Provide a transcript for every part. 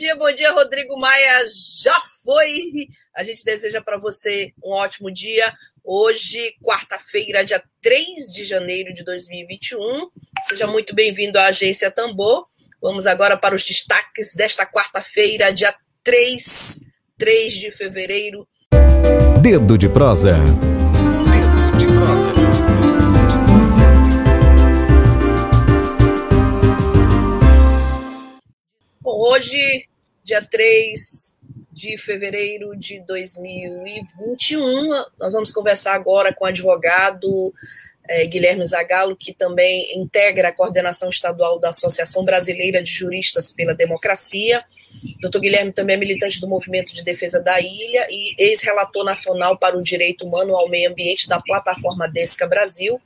Dia, bom dia, bom dia, Rodrigo Maia. Já foi. A gente deseja para você um ótimo dia. Hoje, quarta-feira, dia 3 de janeiro de 2021. Seja muito bem-vindo à Agência Tambor. Vamos agora para os destaques desta quarta-feira, dia 3, 3 de fevereiro. Dedo de prosa. Dedo de prosa. Bom, hoje, dia 3 de fevereiro de 2021, nós vamos conversar agora com o advogado é, Guilherme Zagalo, que também integra a coordenação estadual da Associação Brasileira de Juristas pela Democracia. Doutor Guilherme também é militante do Movimento de Defesa da Ilha e ex-relator nacional para o direito humano ao meio ambiente da plataforma Desca Brasil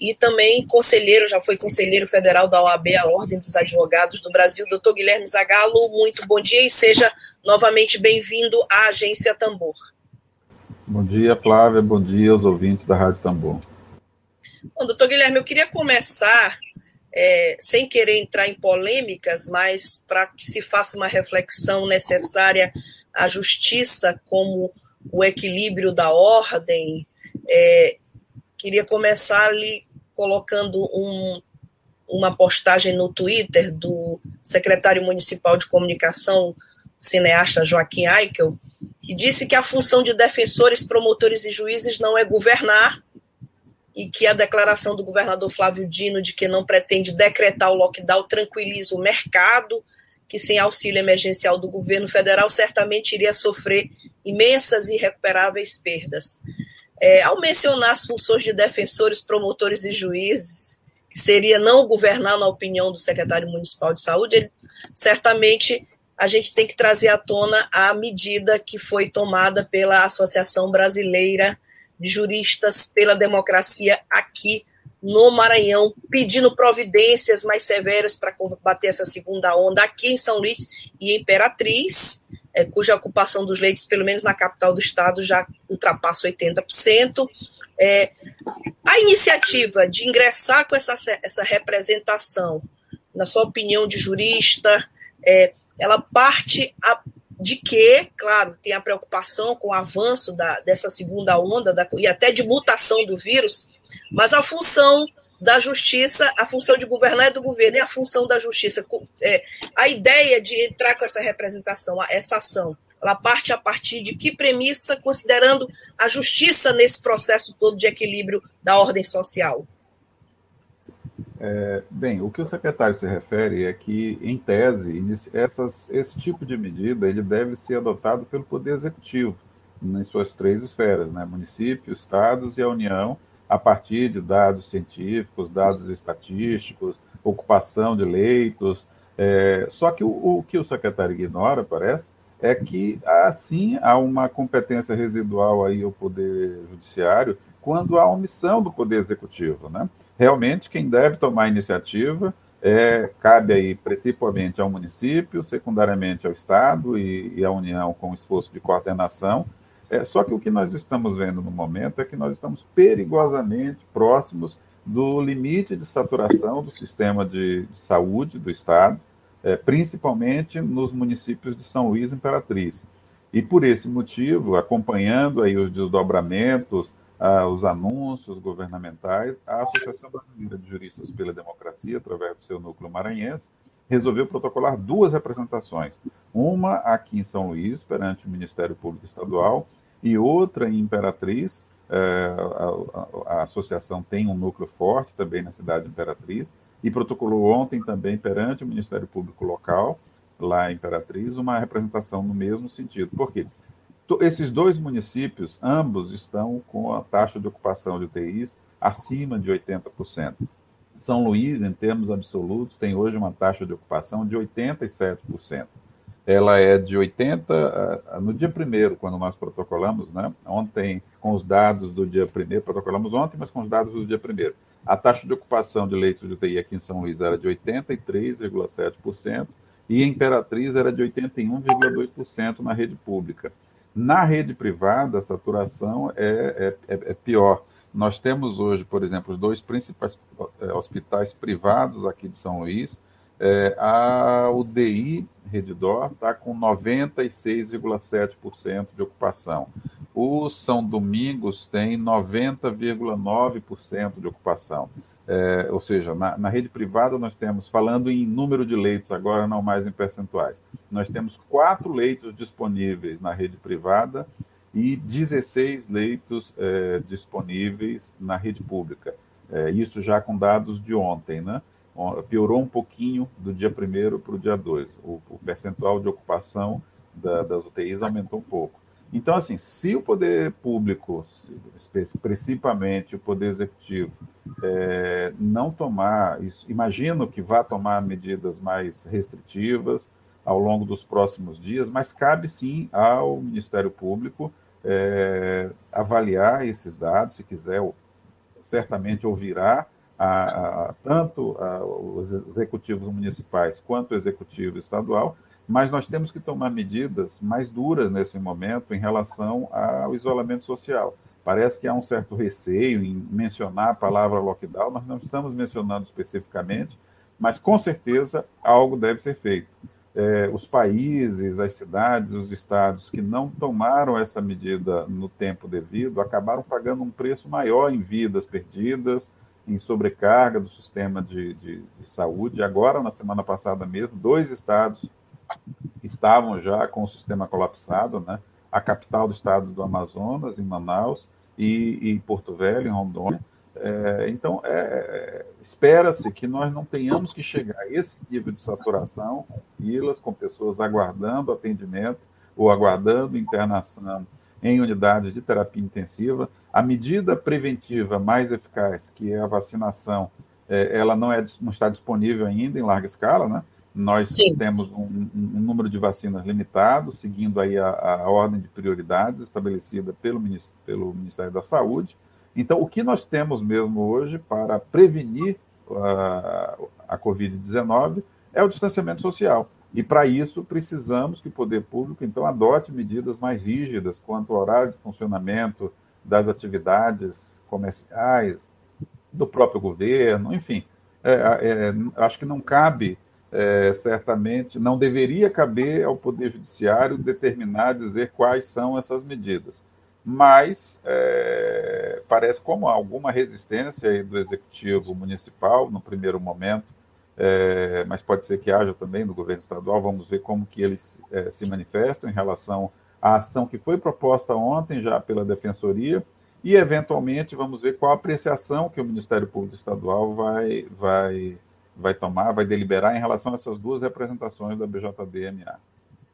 e também conselheiro, já foi conselheiro federal da OAB, a Ordem dos Advogados do Brasil, doutor Guilherme Zagalo, muito bom dia e seja novamente bem-vindo à Agência Tambor. Bom dia, Flávia, bom dia aos ouvintes da Rádio Tambor. Bom, doutor Guilherme, eu queria começar, é, sem querer entrar em polêmicas, mas para que se faça uma reflexão necessária à justiça como o equilíbrio da ordem, é, queria começar ali colocando um, uma postagem no Twitter do secretário municipal de comunicação, cineasta Joaquim Eichel, que disse que a função de defensores, promotores e juízes não é governar e que a declaração do governador Flávio Dino de que não pretende decretar o lockdown tranquiliza o mercado, que sem auxílio emergencial do governo federal certamente iria sofrer imensas e irrecuperáveis perdas. É, ao mencionar as funções de defensores, promotores e juízes, que seria não governar, na opinião do secretário municipal de saúde, ele, certamente a gente tem que trazer à tona a medida que foi tomada pela Associação Brasileira de Juristas pela Democracia aqui no Maranhão, pedindo providências mais severas para combater essa segunda onda aqui em São Luís e Imperatriz, é, cuja ocupação dos leitos, pelo menos na capital do estado, já ultrapassa 80%. É, a iniciativa de ingressar com essa, essa representação, na sua opinião de jurista, é, ela parte a, de que, claro, tem a preocupação com o avanço da, dessa segunda onda da, e até de mutação do vírus, mas a função da justiça, a função de governar é do governo, e a função da justiça, é, a ideia de entrar com essa representação, essa ação, ela parte a partir de que premissa, considerando a justiça nesse processo todo de equilíbrio da ordem social? É, bem, o que o secretário se refere é que, em tese, essas, esse tipo de medida ele deve ser adotado pelo Poder Executivo, nas suas três esferas, né? município, estados e a União, a partir de dados científicos, dados estatísticos, ocupação de leitos. É, só que o, o, que o secretário ignora, parece, é que assim há uma competência residual aí ao Poder Judiciário quando há omissão do Poder Executivo. Né? Realmente, quem deve tomar a iniciativa é, cabe aí principalmente ao município, secundariamente ao Estado e, e à União com esforço de coordenação, é, só que o que nós estamos vendo no momento é que nós estamos perigosamente próximos do limite de saturação do sistema de, de saúde do Estado, é, principalmente nos municípios de São Luís e Imperatriz. E por esse motivo, acompanhando aí os desdobramentos, ah, os anúncios governamentais, a Associação Brasileira de Juristas pela Democracia, através do seu núcleo maranhense, resolveu protocolar duas representações. Uma aqui em São Luís, perante o Ministério Público Estadual, e outra em Imperatriz. É, a, a, a, associação tem um núcleo forte também na cidade de Imperatriz e protocolou ontem também perante o Ministério Público Local, lá em Imperatriz, uma representação no mesmo sentido. Por quê? Esses dois municípios, ambos estão com a taxa de ocupação de UTIs acima de 80%. São Luís, em termos absolutos, tem hoje uma taxa de ocupação de 87%. Ela é de 80% no dia primeiro, quando nós protocolamos, né? Ontem, com os dados do dia primeiro, protocolamos ontem, mas com os dados do dia primeiro. A taxa de ocupação de leitos de UTI aqui em São Luís era de 83,7% e em Imperatriz era de 81,2% na rede pública. Na rede privada, a saturação é, é, é, é pior. Nós temos hoje, por exemplo, os dois principais é, hospitais privados aqui de São Luís. É, a UDI Redidor está com 96,7% de ocupação. O São Domingos tem 90,9% de ocupação. É, ou seja, na, na, rede privada nós temos, falando em número de leitos agora, não mais em percentuais, nós temos quatro leitos disponíveis na rede privada e 16 leitos é, disponíveis na rede pública. É, isso já com dados de ontem, né? Piorou um pouquinho do dia 1 para o dia 2. O, o percentual de ocupação da, das UTIs aumentou um pouco. Então, assim, se o poder público, principalmente o poder executivo, é, não tomar, isso, imagino que vá tomar medidas mais restritivas ao longo dos próximos dias, mas cabe sim ao Ministério Público é, avaliar esses dados, se quiser, certamente ouvirá a, a, tanto a, os executivos municipais quanto o executivo estadual mas nós temos que tomar medidas mais duras nesse momento em relação ao isolamento social. Parece que há um certo receio em mencionar a palavra lockdown, nós não estamos mencionando especificamente, mas com certeza algo deve ser feito. É, os países, as cidades, os estados que não tomaram essa medida no tempo devido acabaram pagando um preço maior em vidas perdidas, em sobrecarga do sistema de, de, de saúde. Agora, na semana passada mesmo, dois estados estavam já com o sistema colapsado, né? A capital do estado do Amazonas, em Manaus, e, e Porto Velho, em Rondônia. É, então, é, espera-se que nós não tenhamos que chegar a esse nível de saturação, com filas, com pessoas aguardando atendimento ou aguardando internação em unidades de terapia intensiva. A medida preventiva mais eficaz, que é a vacinação, é, ela não, é, não está disponível ainda em larga escala, né? Nós Sim. temos um, um, número de vacinas limitado, seguindo aí a, a ordem de prioridades estabelecida pelo, pelo Ministério da Saúde. Então, o que nós temos mesmo hoje para prevenir a, a Covid-19 é o distanciamento social. E para isso precisamos que o poder público então adote medidas mais rígidas quanto ao horário de funcionamento das atividades comerciais, do próprio governo, enfim. É, é, acho que não cabe é, certamente não deveria caber ao Poder Judiciário determinar, dizer quais são essas medidas. Mas é, parece como alguma resistência do Executivo Municipal no primeiro momento, é, mas pode ser que haja também do governo estadual. Vamos ver como que eles é, se manifestam em relação à ação que foi proposta ontem já pela Defensoria e, eventualmente, vamos ver qual a apreciação que o Ministério Público Estadual vai, vai vai tomar, vai deliberar em relação a essas duas representações da BJDMA.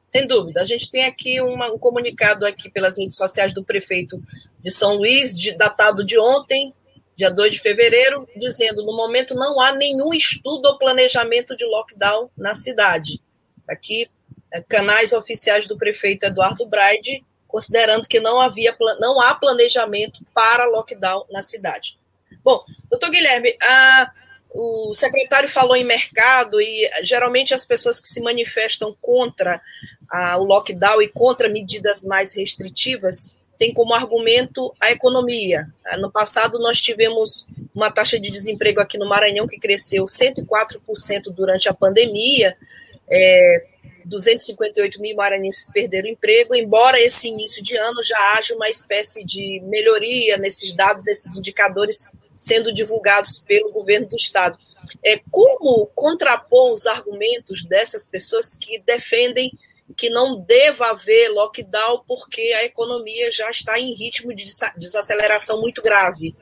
Sem dúvida. A gente tem aqui uma, um comunicado aqui pelas redes sociais do prefeito de São Luís, de, datado de ontem, dia 2 de fevereiro, dizendo: no momento não há nenhum estudo ou planejamento de lockdown na cidade. Aqui, é, canais oficiais do prefeito Eduardo Braide, considerando que não, havia, não há planejamento para lockdown na cidade. Bom, doutor Guilherme, a, o secretário falou em mercado e geralmente as pessoas que se manifestam contra a, o lockdown e contra medidas mais restritivas têm como argumento a economia. No passado, nós tivemos uma taxa de desemprego aqui no Maranhão que cresceu 104% durante a pandemia. É, 258 mil maranhenses perderam emprego, embora esse início de ano já haja uma espécie de melhoria nesses dados, nesses indicadores sendo divulgados pelo governo do estado. É, como contrapor os argumentos dessas pessoas que defendem que não deva haver lockdown porque a economia já está em ritmo de desaceleração muito grave?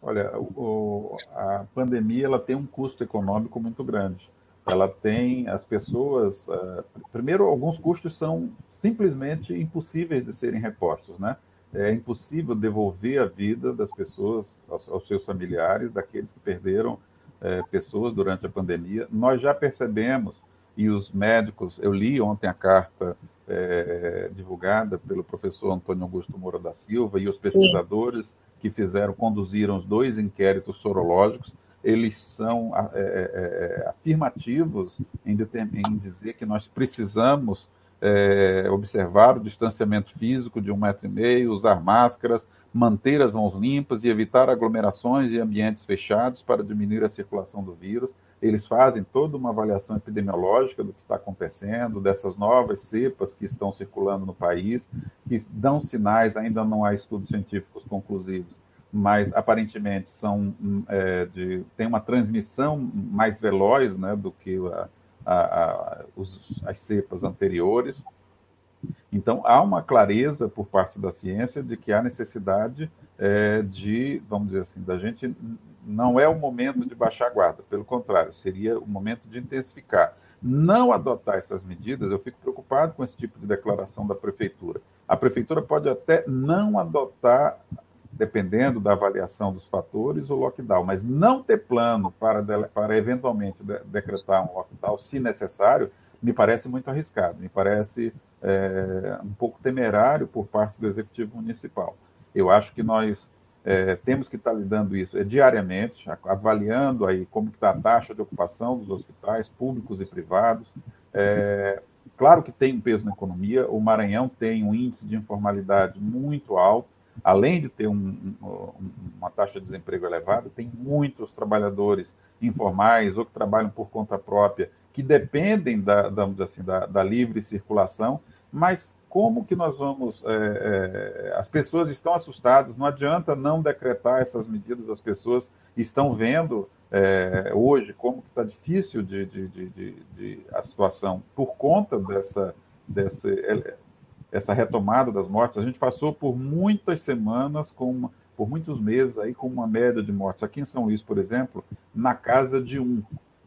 Olha, o, a pandemia ela tem um custo econômico muito grande. Ela tem as pessoas. Uh, primeiro, alguns custos são simplesmente impossíveis de serem repostos, né? é impossível devolver a vida das pessoas, aos, aos seus familiares, daqueles que perderam é, pessoas durante a pandemia. Nós já percebemos, e os médicos, eu li ontem a carta é, divulgada pelo professor Antônio Augusto Moura da Silva e os pesquisadores Sim. que fizeram, conduziram os dois inquéritos sorológicos, eles são é, é, é afirmativos em, em, dizer que nós precisamos é, observar o distanciamento físico de um metro e meio, usar máscaras, manter as mãos limpas e evitar aglomerações e ambientes fechados para diminuir a circulação do vírus. Eles fazem toda uma avaliação epidemiológica do que está acontecendo, dessas novas cepas que estão circulando no país, que dão sinais, ainda não há estudos científicos conclusivos, mas aparentemente são é, de, tem uma transmissão mais veloz né, do que a, a, a, os, as cepas anteriores. Então, há uma clareza por parte da ciência de que há necessidade é, de, vamos dizer assim, da gente. Não é o momento de baixar a guarda, pelo contrário, seria o momento de intensificar. Não adotar essas medidas, eu fico preocupado com esse tipo de declaração da prefeitura. A prefeitura pode até não adotar dependendo da avaliação dos fatores, o lockdown, mas não ter plano para, para eventualmente de, decretar um lockdown, se necessário, me parece muito arriscado, me parece é, um pouco temerário por parte do Executivo Municipal. Eu acho que nós é, temos que estar lidando isso é, diariamente, avaliando aí como está a taxa de ocupação dos hospitais públicos e privados. É, claro que tem um peso na economia, o Maranhão tem um índice de informalidade muito alto, além de ter um, um, uma taxa de desemprego elevada, tem muitos trabalhadores informais ou que trabalham por conta própria que dependem da, da, assim, da, da livre circulação, mas como que nós vamos. É, é, as pessoas estão assustadas, não adianta não decretar essas medidas, as pessoas estão vendo é, hoje como está difícil de, de, de, de, a situação por conta dessa, dessa essa retomada das mortes, a gente passou por muitas semanas, com uma, por muitos meses aí com uma média de mortes. Aqui em São Luís, por exemplo, na casa de um.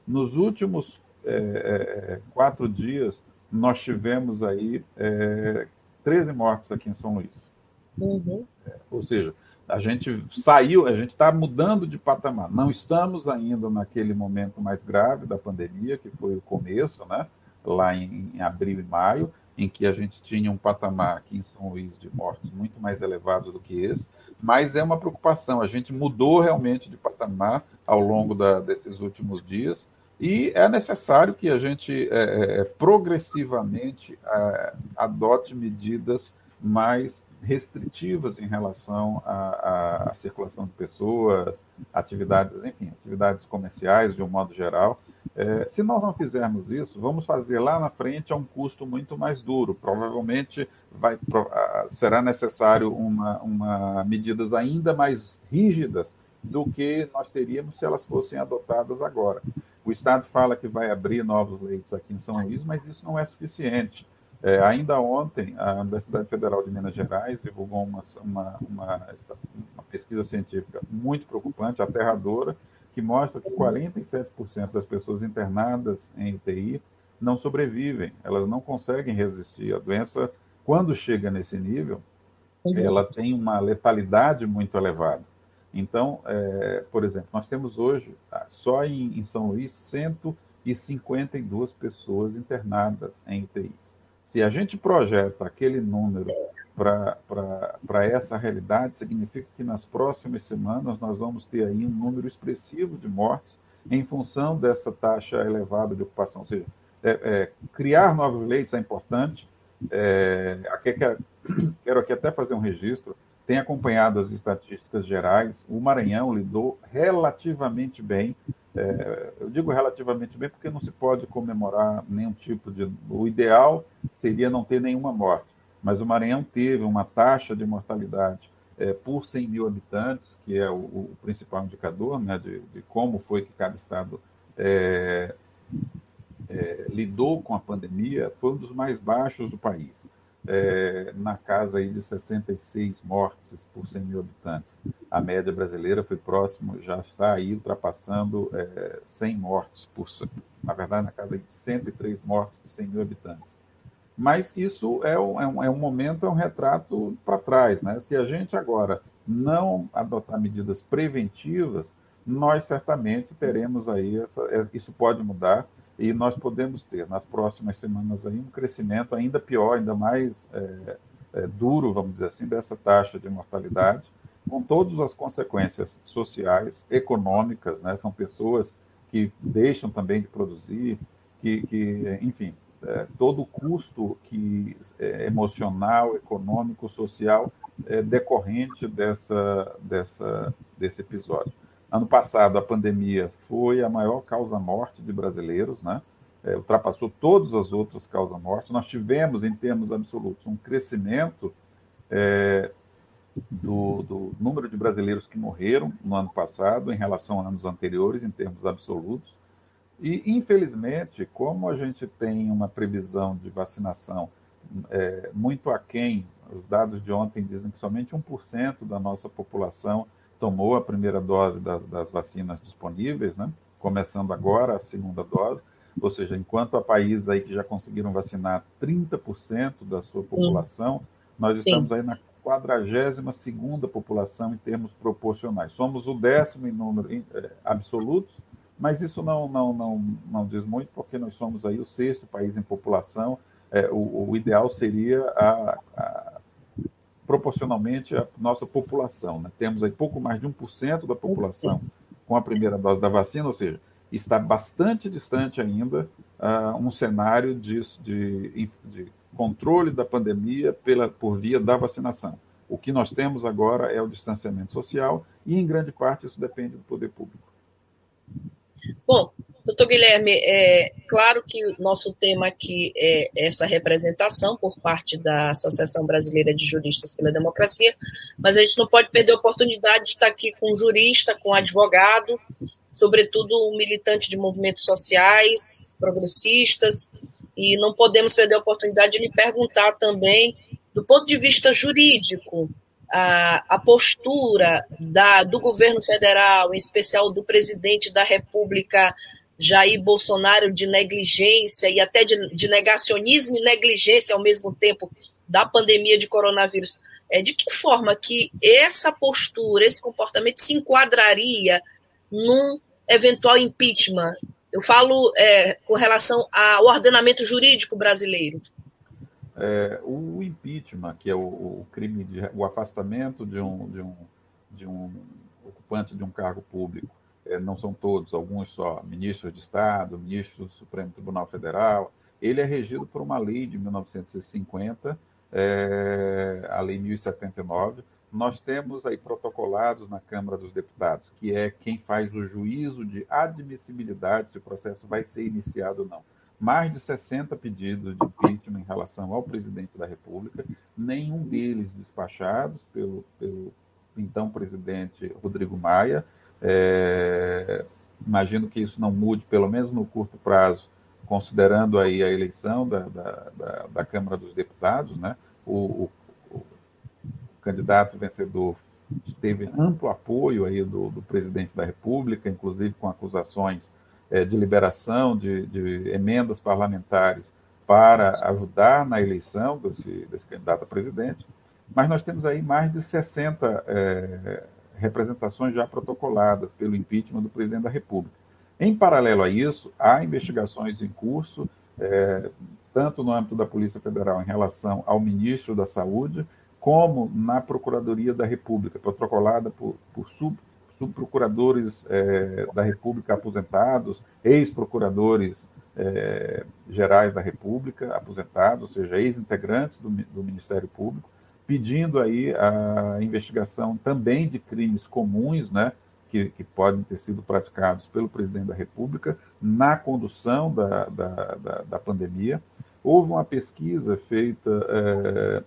Nos últimos é, é, quatro dias, nós tivemos aí é, 13 mortes aqui em São Luís. Uhum. É, ou seja, a gente saiu, a gente está mudando de patamar. Não estamos ainda naquele momento mais grave da pandemia, que foi o começo, né? lá em, em abril e maio, em que a gente tinha um patamar aqui em São Luís de mortes muito mais elevado do que esse, mas é uma preocupação. A gente mudou realmente de patamar ao longo da, desses últimos dias e é necessário que a gente é, é, é progressivamente é, adote medidas mais restritivas em relação à, à, circulação de pessoas, atividades, enfim, atividades comerciais de um modo geral, é, se nós não fizermos isso, vamos fazer lá na frente a um custo muito mais duro. Provavelmente vai, será necessário uma, uma, medidas ainda mais rígidas do que nós teríamos se elas fossem adotadas agora. O Estado fala que vai abrir novos leitos aqui em São Luís, mas isso não é suficiente. É, ainda ontem, a Universidade Federal de Minas Gerais divulgou uma, uma, uma, uma pesquisa científica muito preocupante, aterradora, que mostra que 47% das pessoas internadas em UTI não sobrevivem, elas não conseguem resistir. A doença, quando chega nesse nível, ela tem uma letalidade muito elevada. Então, é, por exemplo, nós temos hoje, ah, só em, em São Luís, 152 pessoas internadas em UTIs. Se a gente projeta aquele número para essa realidade, significa que nas próximas semanas nós vamos ter aí um número expressivo de mortes em função dessa taxa elevada de ocupação. Ou seja, é, é, criar novos leitos é importante. É, aqui, quero, quero aqui até fazer um registro. Tenho acompanhado as estatísticas gerais. O Maranhão lidou relativamente bem. É, eu digo relativamente bem porque não se pode comemorar nenhum tipo de. O ideal seria não ter nenhuma morte mas o Maranhão teve uma taxa de mortalidade é, por 100 mil habitantes, que é o, o principal indicador né, de, de, como foi que cada estado é, é, lidou com a pandemia, foi um dos mais baixos do país, é, na casa aí de 66 mortes por 100 mil habitantes. A média brasileira foi próximo, já está aí ultrapassando 100 é, mortes por, na verdade, na casa de 103 mortes por 100 mil habitantes. Mas isso é um, é um, é um momento, é um retrato para trás. Né? Se a gente agora não adotar medidas preventivas, nós certamente teremos aí, essa, isso pode mudar e nós podemos ter nas próximas semanas aí um crescimento ainda pior, ainda mais é, é, duro, vamos dizer assim, dessa taxa de mortalidade, com todas as consequências sociais, econômicas, né? são pessoas que deixam também de produzir, que, que enfim, é, todo o custo que, é, emocional, econômico, social é, decorrente dessa, dessa, desse episódio. Ano passado, a pandemia foi a maior causa-morte de brasileiros, né? É, ultrapassou todas as outras causas-morte. Nós tivemos, em termos absolutos, um crescimento é, do, do, número de brasileiros que morreram no ano passado em relação a anos anteriores, em termos absolutos. E, infelizmente, como a gente tem uma previsão de vacinação é, muito aquém, os dados de ontem dizem que somente 1% da nossa população tomou a primeira dose das, das vacinas disponíveis, né? começando agora a segunda dose, ou seja, enquanto há países aí que já conseguiram vacinar 30% da sua população, Sim. nós estamos Sim. aí na 42ª população em termos proporcionais. Somos o décimo em número em, é, absolutos, mas isso não, não, não, não diz muito, porque nós somos aí o sexto país em população. É, o, o, ideal seria a, a, proporcionalmente a nossa população. Né? Temos aí pouco mais de 1% da população com a primeira dose da vacina, ou seja, está bastante distante ainda uh, um cenário de, de, de, controle da pandemia pela, por via da vacinação. O que nós temos agora é o distanciamento social e, em grande parte, isso depende do poder público. Bom, doutor Guilherme, é claro que o nosso tema aqui é essa representação por parte da Associação Brasileira de Juristas pela Democracia, mas a gente não pode perder a oportunidade de estar aqui com um jurista, com um advogado, sobretudo um militante de movimentos sociais, progressistas, e não podemos perder a oportunidade de lhe perguntar também, do ponto de vista jurídico, a, a postura da, do governo federal, em especial do presidente da República, Jair Bolsonaro, de negligência e até de, de negacionismo e negligência ao mesmo tempo da pandemia de coronavírus. É, de que forma que essa postura, esse comportamento se enquadraria num eventual impeachment? Eu falo é, com relação ao ordenamento jurídico brasileiro. É, o impeachment, que é o, o, crime de o afastamento de um, de um, de um ocupante de um cargo público, não são todos, alguns só, ministros de Estado, ministros do Supremo Tribunal Federal, ele é regido por uma lei de 1950, é, a Lei 1079. Nós temos aí protocolados na Câmara dos Deputados, que é quem faz o juízo de admissibilidade se o processo vai ser iniciado ou não mais de 60 pedidos de impeachment em relação ao presidente da República, nenhum deles despachados pelo, pelo então presidente Rodrigo Maia. É, imagino que isso não mude, pelo menos no curto prazo, considerando aí a eleição da, da, da, da Câmara dos Deputados, né? O, o, o, candidato vencedor teve amplo apoio aí do, do presidente da República, inclusive com acusações é, de liberação de, de, emendas parlamentares para ajudar na eleição desse, desse, candidato a presidente, mas nós temos aí mais de 60 é, representações já protocoladas pelo impeachment do presidente da República. Em paralelo a isso, há investigações em curso, é, tanto no âmbito da Polícia Federal em relação ao ministro da Saúde, como na Procuradoria da República, protocolada por, por sub, subprocuradores é, da República aposentados, ex-procuradores é, gerais da República aposentados, ou seja, ex-integrantes do, do, Ministério Público, pedindo aí a investigação também de crimes comuns, né, que, que podem ter sido praticados pelo presidente da República na condução da, da, da, da pandemia. Houve uma pesquisa feita, é,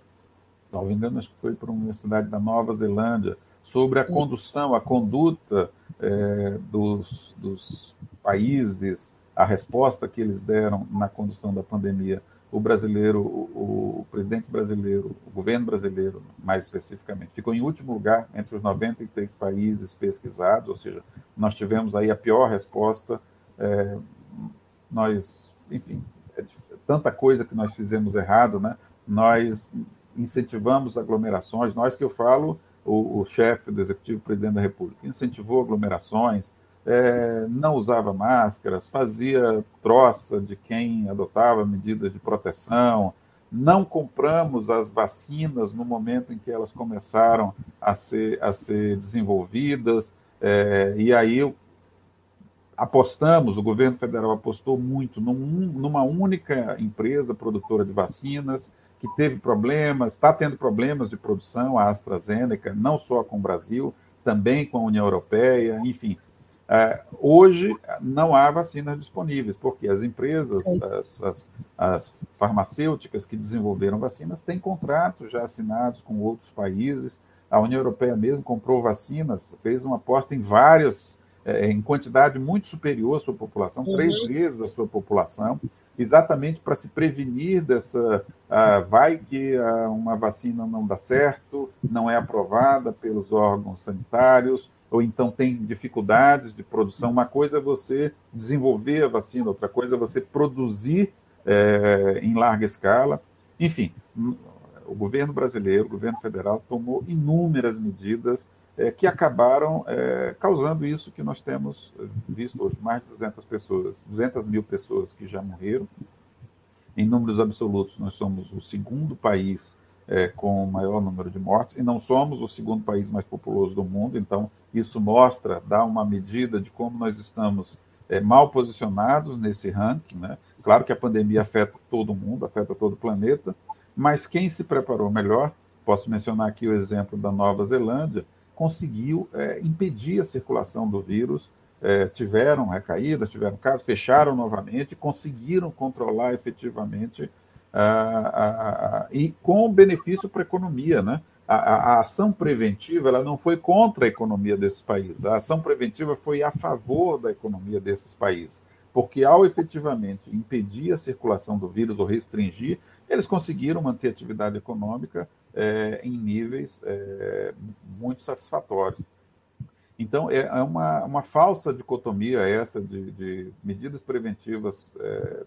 salvo engano, acho que foi para uma universidade da Nova Zelândia, sobre a condução, a conduta é, dos, dos países, a resposta que eles deram na condução da pandemia. O brasileiro, o, o, presidente brasileiro, o governo brasileiro, mais especificamente, ficou em último lugar entre os 93 países pesquisados, ou seja, nós tivemos aí a pior resposta. É, nós, enfim, é tanta coisa que nós fizemos errado, né? Nós incentivamos aglomerações, nós que eu falo, o, o chefe do executivo, presidente da República, incentivou aglomerações, é, não usava máscaras, fazia troça de quem adotava medidas de proteção, não compramos as vacinas no momento em que elas começaram a ser, a ser desenvolvidas, é, e aí apostamos, o governo federal apostou muito num, numa única empresa produtora de vacinas, que teve problemas, está tendo problemas de produção, a AstraZeneca, não só com o Brasil, também com a União Europeia, enfim. Uh, hoje não há vacinas disponíveis, porque as empresas, as, as, as, farmacêuticas que desenvolveram vacinas têm contratos já assinados com outros países. A União Europeia mesmo comprou vacinas, fez uma aposta em várias, é, em quantidade muito superior à sua população, uhum. três vezes a sua população, exatamente para se prevenir dessa. Uh, vai que uh, uma vacina não dá certo, não é aprovada pelos órgãos sanitários ou então tem dificuldades de produção. Uma coisa é você desenvolver a vacina, outra coisa é você produzir é, em larga escala. Enfim, o governo brasileiro, o governo federal, tomou inúmeras medidas é, que acabaram é, causando isso que nós temos visto hoje, mais de 200 pessoas, 200 mil pessoas que já morreram. Em números absolutos, nós somos o segundo país é, com o maior número de mortes, e não somos o segundo país mais populoso do mundo, então isso mostra, dá uma medida de como nós estamos é, mal posicionados nesse ranking. Né? Claro que a pandemia afeta todo mundo, afeta todo o planeta, mas quem se preparou melhor, posso mencionar aqui o exemplo da Nova Zelândia, conseguiu é, impedir a circulação do vírus, é, tiveram recaídas, tiveram casos, fecharam novamente, conseguiram controlar efetivamente e com benefício para a economia, né? A, a, ação preventiva ela não foi contra a economia desses países, a ação preventiva foi a favor da economia desses países, porque ao efetivamente impedir a circulação do vírus ou restringir, eles conseguiram manter a atividade econômica é, em níveis é, muito satisfatórios. Então, é, é uma, uma falsa dicotomia essa de, de medidas preventivas é,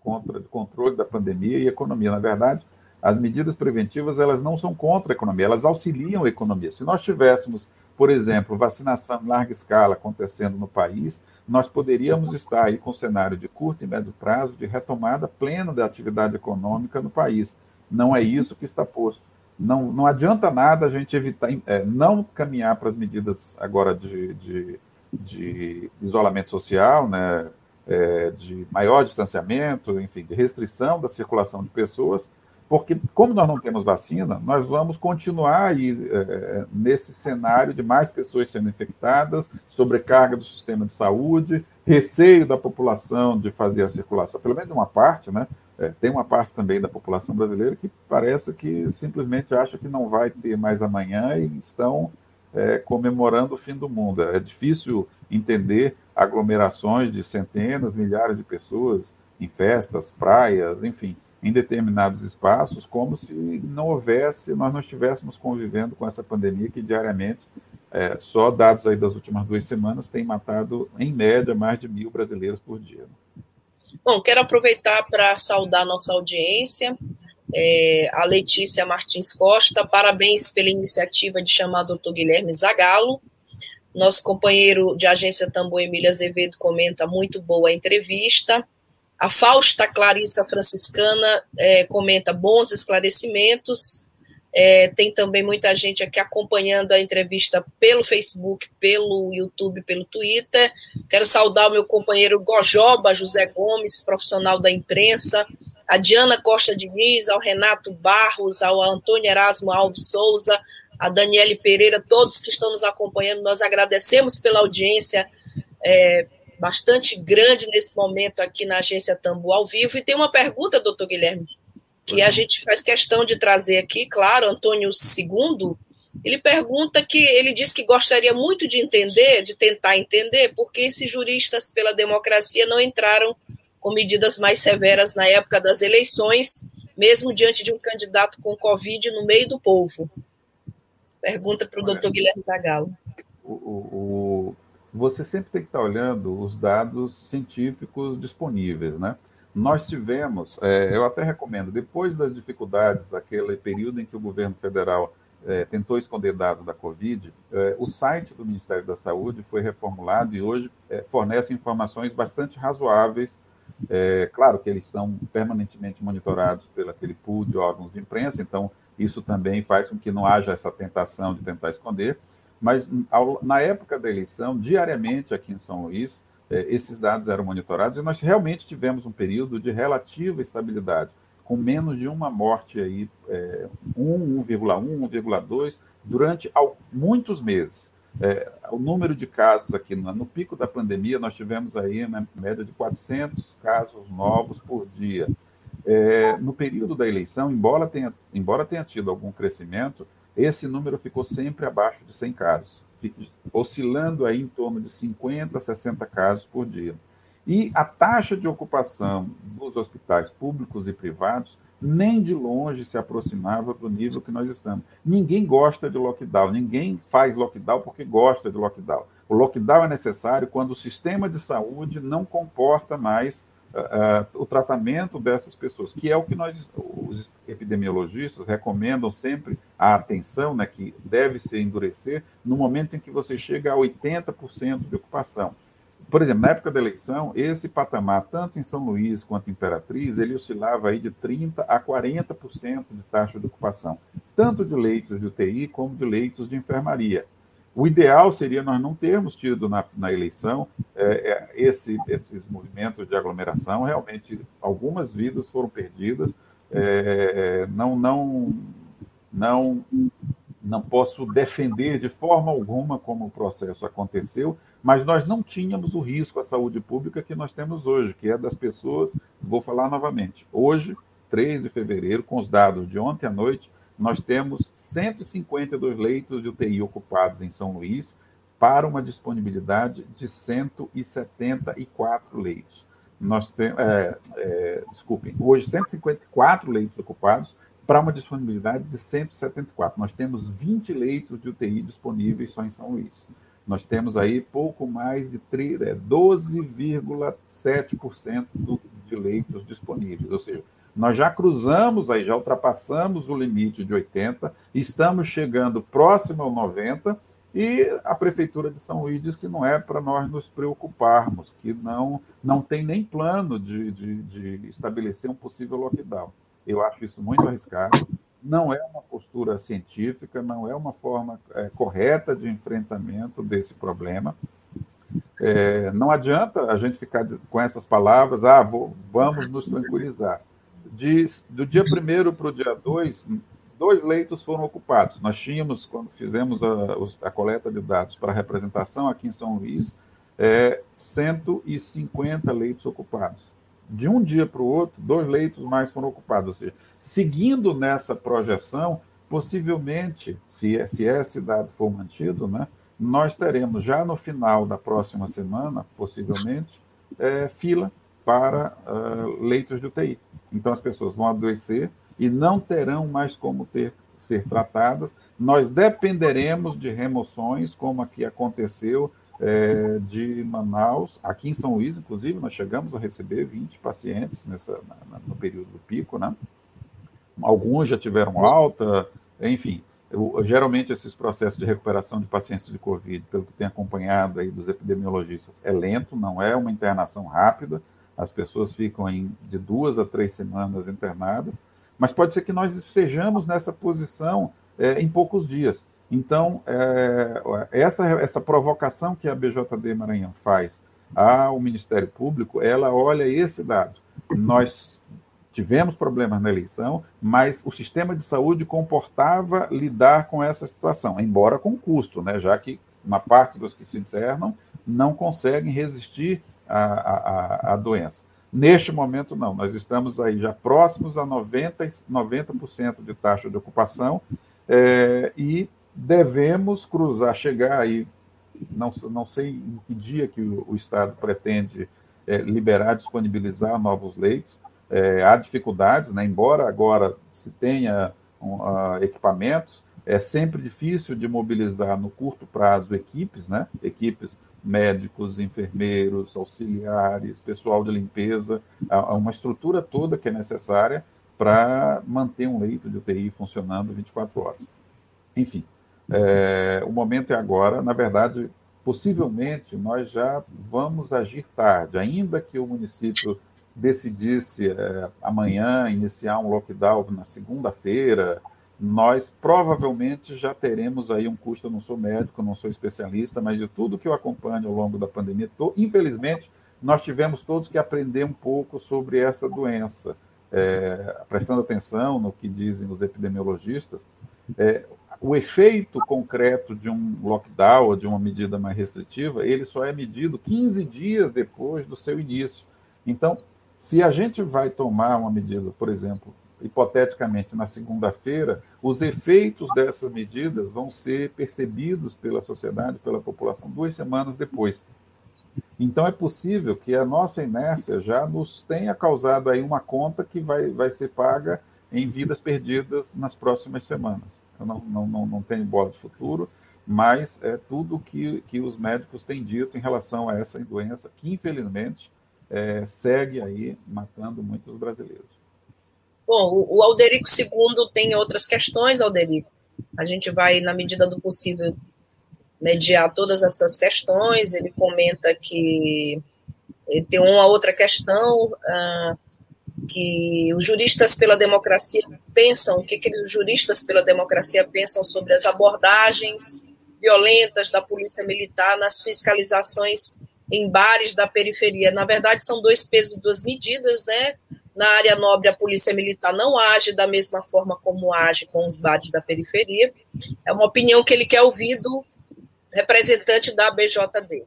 contra de controle da pandemia e economia. Na verdade, as medidas preventivas elas não são contra a economia, elas auxiliam a economia. Se nós tivéssemos, por exemplo, vacinação em larga escala acontecendo no país, nós poderíamos estar aí com um cenário de curto e médio prazo de retomada plena da atividade econômica no país. Não é isso que está posto não, não adianta nada a gente evitar, é, não caminhar para as medidas agora de, de, de isolamento social, né, é, de maior distanciamento, enfim, de restrição da circulação de pessoas, porque como nós não temos vacina, nós vamos continuar aí é, nesse cenário de mais pessoas sendo infectadas, sobrecarga do sistema de saúde, receio da população de fazer a circulação, pelo menos uma parte, né? É, tem uma parte também da população brasileira que parece que simplesmente acha que não vai ter mais amanhã e estão é, comemorando o fim do mundo. É difícil entender aglomerações de centenas, milhares de pessoas em festas, praias, enfim, em determinados espaços, como se não houvesse, nós não estivéssemos convivendo com essa pandemia que diariamente, é, só dados aí das últimas duas semanas, tem matado, em média, mais de mil brasileiros por dia. Bom, quero aproveitar para saudar nossa audiência, é, a Letícia Martins Costa, parabéns pela iniciativa de chamar o doutor Guilherme Zagalo. Nosso companheiro de agência Tambor, Emília Azevedo, comenta muito boa a entrevista. A Fausta Clarissa Franciscana é, comenta bons esclarecimentos. É, tem também muita gente aqui acompanhando a entrevista pelo Facebook, pelo YouTube, pelo Twitter. Quero saudar o meu companheiro Gojoba José Gomes, profissional da imprensa, a Diana Costa Diniz, ao Renato Barros, ao Antônio Erasmo Alves Souza, a Daniele Pereira, todos que estão nos acompanhando. Nós agradecemos pela audiência é, bastante grande nesse momento aqui na Agência Tambu ao vivo. E tem uma pergunta, doutor Guilherme que a gente faz questão de trazer aqui, claro, Antônio II, ele pergunta que ele diz que gostaria muito de entender, de tentar entender, por que esses juristas pela democracia não entraram com medidas mais severas na época das eleições, mesmo diante de um candidato com Covid no meio do povo. Pergunta para o doutor Guilherme Zagallo. O, o, você sempre tem que estar olhando os dados científicos disponíveis, né? nós tivemos, é, eu até recomendo, depois das dificuldades, aquele período em que o governo federal é, tentou esconder dados da Covid, é, o site do Ministério da Saúde foi reformulado e hoje é, fornece informações bastante razoáveis. É, claro que eles são permanentemente monitorados pelo aquele pool de órgãos de imprensa, então isso também faz com que não haja essa tentação de tentar esconder. Mas ao, na época da eleição, diariamente aqui em São Luís, é, esses dados eram monitorados e nós realmente tivemos um período de relativa estabilidade com menos de uma morte aí, 1, 1,1, 1,2, durante muitos meses. É, o número de casos aqui no, no, pico da pandemia, nós tivemos aí uma média de 400 casos novos por dia. É, no período da eleição, embora tenha, embora tenha tido algum crescimento, esse número ficou sempre abaixo de 100 casos, oscilando aí em torno de 50, 60 casos por dia. E a taxa de ocupação dos hospitais públicos e privados nem de longe se aproximava do nível que nós estamos. Ninguém gosta de lockdown, ninguém faz lockdown porque gosta de lockdown. O lockdown é necessário quando o sistema de saúde não comporta mais uh, o tratamento dessas pessoas, que é o que nós, os epidemiologistas, recomendam sempre a atenção, né, que deve se endurecer no momento em que você chega a 80% de ocupação por exemplo, na época da eleição, esse patamar, tanto em São Luís quanto em Imperatriz, ele oscilava aí de 30% a 40% de taxa de ocupação, tanto de leitos de UTI como de leitos de enfermaria. O ideal seria nós não termos tido na, na eleição é, é, esse, esses movimentos de aglomeração. Realmente, algumas vidas foram perdidas. É, não, não, não, não posso defender de forma alguma como o processo aconteceu, mas nós não tínhamos o risco à saúde pública que nós temos hoje, que é das pessoas, vou falar novamente, hoje, 3 de fevereiro, com os dados de ontem à noite, nós temos 152 leitos de UTI ocupados em São Luís, para uma disponibilidade de 174 leitos. Nós temos, é, é, desculpem, hoje 154 leitos ocupados para uma disponibilidade de 174. Nós temos 20 leitos de UTI disponíveis só em São Luís nós temos aí pouco mais de 12,7% é, de leitos disponíveis, ou seja, nós já cruzamos aí, já ultrapassamos o limite de 80, estamos chegando próximo ao 90, e a Prefeitura de São Luís diz que não é para nós nos preocuparmos, que não, não tem nem plano de, de, de estabelecer um possível lockdown. Eu acho isso muito arriscado não é uma postura científica, não é uma forma é, correta de enfrentamento desse problema. É, não adianta a gente ficar com essas palavras, ah, vou, vamos nos tranquilizar. De, do dia 1 para o dia 2, dois leitos foram ocupados. Nós tínhamos, quando fizemos a, a coleta de dados para representação aqui em São Luís, é, 150 leitos ocupados. De um dia para o outro, dois leitos mais foram ocupados, ou seja, Seguindo nessa projeção, possivelmente, se, se esse dado for mantido, né, nós teremos já no final da próxima semana, possivelmente, é, fila para uh, leitos de UTI. Então, as pessoas vão adoecer e não terão mais como ter, ser tratadas. Nós dependeremos de remoções, como aqui aconteceu é, de Manaus, aqui em São Luís, inclusive, nós chegamos a receber 20 pacientes nessa, na, no período do pico, né? alguns já tiveram alta, enfim. Eu, geralmente, esses processos de recuperação de pacientes de Covid, pelo que tem acompanhado aí dos epidemiologistas, é lento, não é uma internação rápida, as pessoas ficam em, de duas a três semanas internadas, mas pode ser que nós sejamos nessa posição é, em poucos dias. Então, é, essa, essa provocação que a BJD Maranhão faz ao Ministério Público, ela olha esse dado. Nós tivemos problemas na eleição, mas o sistema de saúde comportava lidar com essa situação, embora com custo, né? já que uma parte dos que se internam não conseguem resistir à, à, à doença. Neste momento, não. Nós estamos aí já próximos a 90%, 90 de taxa de ocupação é, e devemos cruzar, chegar aí, não, não sei em que dia que o, o Estado pretende é, liberar, disponibilizar novos leitos, é, há dificuldades, né? embora agora se tenha um, uh, equipamentos, É sempre difícil de mobilizar no curto prazo equipes, né? Equipes médicos, enfermeiros, auxiliares, pessoal de limpeza, há uma estrutura toda que é necessária para manter um leito de UTI funcionando 24 horas. Enfim, é, o momento é agora. Na verdade, possivelmente nós já vamos agir tarde, ainda que o município decidisse é, amanhã iniciar um lockdown na segunda-feira, nós provavelmente já teremos aí um custo. Eu não sou médico, não sou especialista, mas de tudo que eu acompanho ao longo da pandemia, tô, infelizmente, nós tivemos todos que aprender um pouco sobre essa doença, é, prestando atenção no que dizem os epidemiologistas. É, o efeito concreto de um lockdown ou de uma medida mais restritiva, ele só é medido 15 dias depois do seu início. Então, se a gente vai tomar uma medida, por exemplo, hipoteticamente na segunda-feira, os efeitos dessas medidas vão ser percebidos pela sociedade, pela população, duas semanas depois. Então é possível que a nossa inércia já nos tenha causado aí uma conta que vai, vai ser paga em vidas perdidas nas próximas semanas. Eu não, não, não, não tenho bola de futuro, mas é tudo que, que os médicos têm dito em relação a essa doença que, infelizmente, é, segue aí matando muitos brasileiros. Bom, o Alderico II tem outras questões, Alderico. A gente vai, na medida do possível, mediar todas as suas questões. Ele comenta que ele tem uma outra questão, uh, que os juristas pela democracia pensam, o que, que os juristas pela democracia pensam sobre as abordagens violentas da polícia militar nas fiscalizações em bares da periferia. Na verdade, são dois pesos e duas medidas, né? Na área nobre, a polícia militar não age da mesma forma como age com os bares da periferia. É uma opinião que ele quer ouvir do representante da BJD.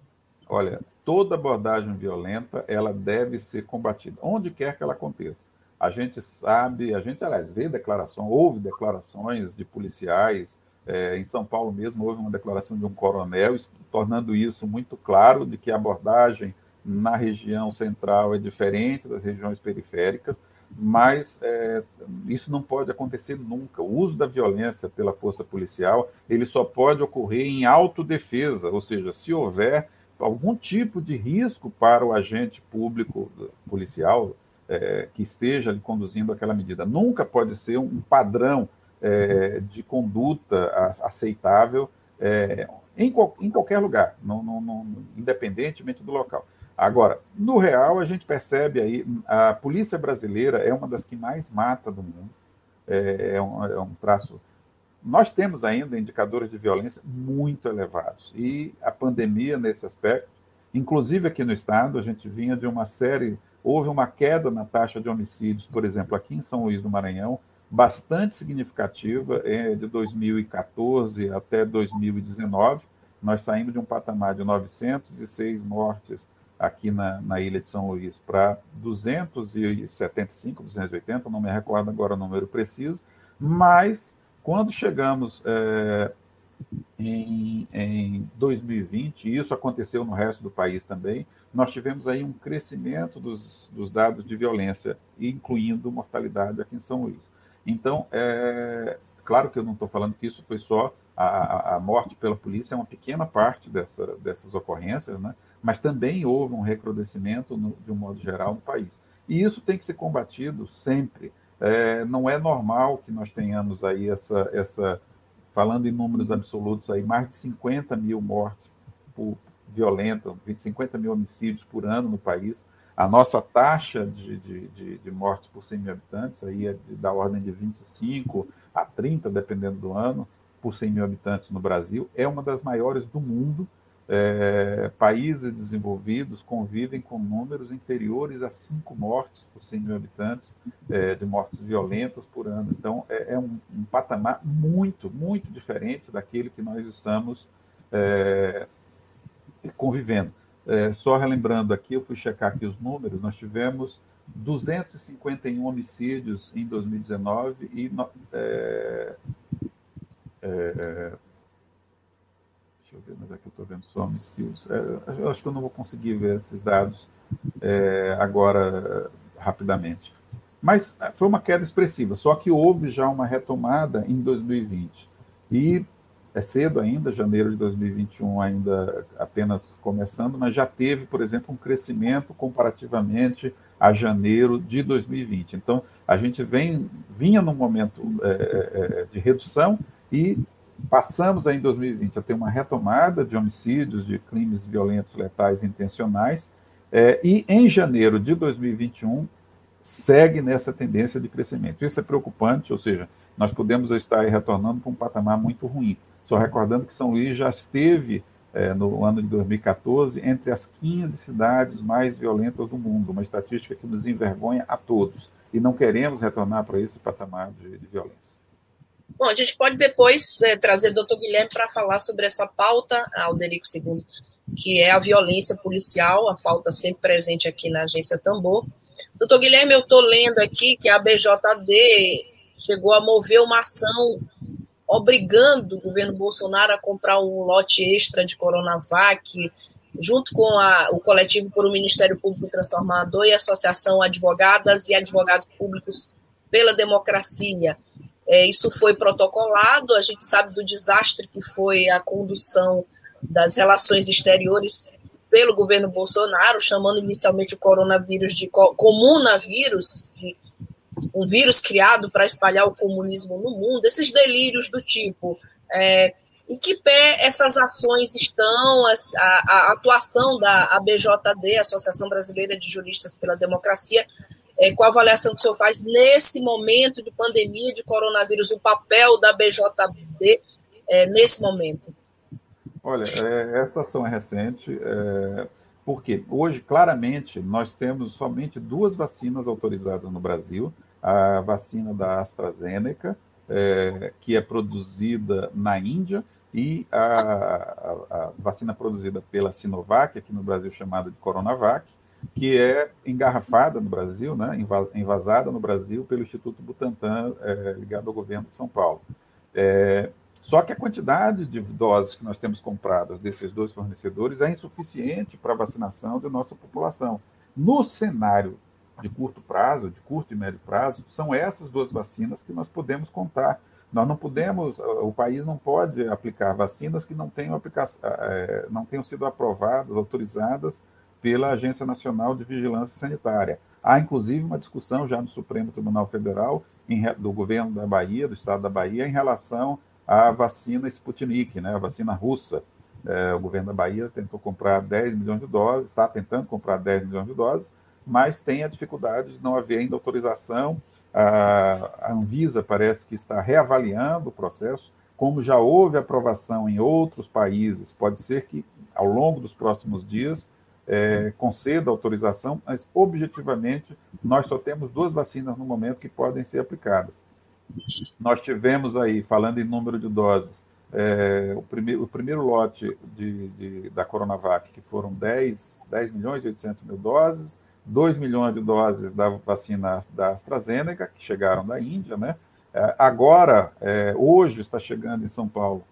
Olha, toda abordagem violenta ela deve ser combatida, onde quer que ela aconteça. A gente sabe, a gente, aliás, vê declaração, houve declarações de policiais. É, em São Paulo mesmo houve uma declaração de um coronel, tornando isso muito claro de que a abordagem na região central é diferente das regiões periféricas, mas é, isso não pode acontecer nunca. O uso da violência pela força policial ele só pode ocorrer em autodefesa, ou seja, se houver algum tipo de risco para o agente público policial é, que esteja ali conduzindo aquela medida. Nunca pode ser um padrão é, de conduta aceitável é, em, em, qualquer lugar, independentemente do local. Agora, no real, a gente percebe aí, a polícia brasileira é uma das que mais mata do mundo, é, é, um, é um traço. Nós temos ainda indicadores de violência muito elevados, e a pandemia, nesse aspecto, inclusive aqui no estado, a gente vinha de uma série, houve uma queda na taxa de homicídios, por exemplo, aqui em São Luís do Maranhão, bastante significativa, é, de 2014 até 2019, nós saímos de um patamar de 906 mortes aqui na, na ilha de São Luís para 275, 280, não me recordo agora o número preciso, mas quando chegamos é, em, em 2020, e isso aconteceu no resto do país também, nós tivemos aí um crescimento dos, dos dados de violência, incluindo mortalidade aqui em São Luís. Então, é, claro que eu não estou falando que isso foi só a, a, morte pela polícia, é uma pequena parte dessa, dessas ocorrências, né? mas também houve um recrudescimento, no, de um modo geral, no país. E isso tem que ser combatido sempre. É, não é normal que nós tenhamos aí essa, essa, falando em números absolutos, aí, mais de 50 mil mortes por violenta, 50 mil homicídios por ano no país. A nossa taxa de, de, de, de mortes por 100 mil habitantes aí é da ordem de 25 a 30, dependendo do ano, por 100 mil habitantes no Brasil. É uma das maiores do mundo é, países desenvolvidos convivem com números inferiores a cinco mortes por 100 mil habitantes, é, de mortes violentas por ano. Então, é, é um, um, patamar muito, muito diferente daquele que nós estamos é, convivendo. É, só relembrando aqui, eu fui checar aqui os números, nós tivemos 251 homicídios em 2019 e é, é, Deixa eu ver, mas aqui eu estou vendo só homicídios. É, eu acho que eu não vou conseguir ver esses dados é, agora rapidamente. Mas é, foi uma queda expressiva, só que houve já uma retomada em 2020. E é cedo ainda, janeiro de 2021 ainda apenas começando, mas já teve, por exemplo, um crescimento comparativamente a janeiro de 2020. Então, a gente vem, vinha num momento é, é, é de redução e passamos aí em 2020 a ter uma retomada de homicídios, de crimes violentos, letais intencionais, é, e em janeiro de 2021 segue nessa tendência de crescimento. Isso é preocupante, ou seja, nós podemos estar retornando para um patamar muito ruim. Só recordando que São Luís já esteve, é, no ano de 2014, entre as 15 cidades mais violentas do mundo, uma estatística que nos envergonha a todos. E não queremos retornar para esse patamar de, de violência. Bom, a gente pode depois é, trazer o doutor Guilherme para falar sobre essa pauta, Alderico II, que é a violência policial, a pauta sempre presente aqui na agência Tambor. Doutor Guilherme, eu estou lendo aqui que a BJD chegou a mover uma ação obrigando o governo Bolsonaro a comprar um lote extra de Coronavac, junto com a, o coletivo por o Ministério Público Transformador e a Associação Advogadas e Advogados Públicos pela Democracia. É, isso foi protocolado, a gente sabe do desastre que foi a condução das relações exteriores pelo governo Bolsonaro, chamando inicialmente o coronavírus de comunavírus, de um vírus criado para espalhar o comunismo no mundo, esses delírios do tipo. É, em que pé essas ações estão, a, a, a atuação da ABJD, Associação Brasileira de Juristas pela Democracia, é, qual a avaliação que o senhor faz nesse momento de pandemia de coronavírus, o papel da BJD é, nesse momento? Olha, é, essa ação é recente, é, porque hoje, claramente, nós temos somente duas vacinas autorizadas no Brasil, a vacina da AstraZeneca, é, que é produzida na Índia, e a, a, a, vacina produzida pela Sinovac, aqui no Brasil chamada de Coronavac, que é engarrafada no Brasil, né, envasada no Brasil pelo Instituto Butantan, é, ligado ao governo de São Paulo. É, só que a quantidade de doses que nós temos compradas desses dois fornecedores é insuficiente para a vacinação da nossa população. No cenário de curto prazo, de curto e médio prazo, são essas duas vacinas que nós podemos contar. Nós não podemos, o país não pode aplicar vacinas que não tenham, é, não tenham sido aprovadas, autorizadas pela Agência Nacional de Vigilância Sanitária. Há, inclusive, uma discussão já no Supremo Tribunal Federal, em, do governo da Bahia, do estado da Bahia, em relação à vacina Sputnik, né, a vacina russa. É, o governo da Bahia tentou comprar 10 milhões de doses, está tentando comprar 10 milhões de doses, mas tem a dificuldade de não haver ainda autorização. A, a Anvisa parece que está reavaliando o processo, como já houve aprovação em outros países, pode ser que ao longo dos próximos dias é, conceda autorização, mas objetivamente nós só temos duas vacinas no momento que podem ser aplicadas. Nós tivemos aí, falando em número de doses, é, o, primeiro, o primeiro lote de, de, da Coronavac, que foram 10, 10 milhões e 800 mil doses, 2 milhões de doses da vacina da AstraZeneca, que chegaram da Índia, né? É, agora, é, hoje está chegando em São Paulo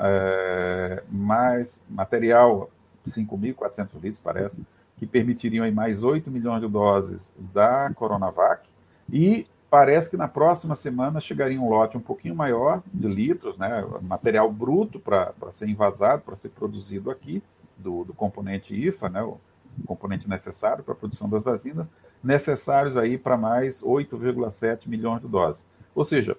é, mais material 5.400 litros, parece, que permitiriam aí mais 8 milhões de doses da Coronavac, e parece que na próxima semana chegaria um lote um pouquinho maior de litros, né, material bruto para ser invasado, para ser produzido aqui, do, do componente IFA, né, o componente necessário para a produção das vacinas, necessários aí para mais 8,7 milhões de doses. Ou seja,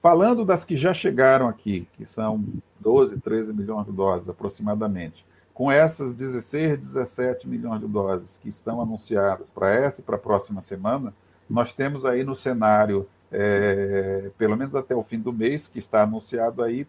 falando das que já chegaram aqui, que são 12, 13 milhões de doses aproximadamente, com essas 16, 17 milhões de doses que estão anunciadas para essa e para a próxima semana, nós temos aí no cenário, é, pelo menos até o fim do mês, que está anunciado aí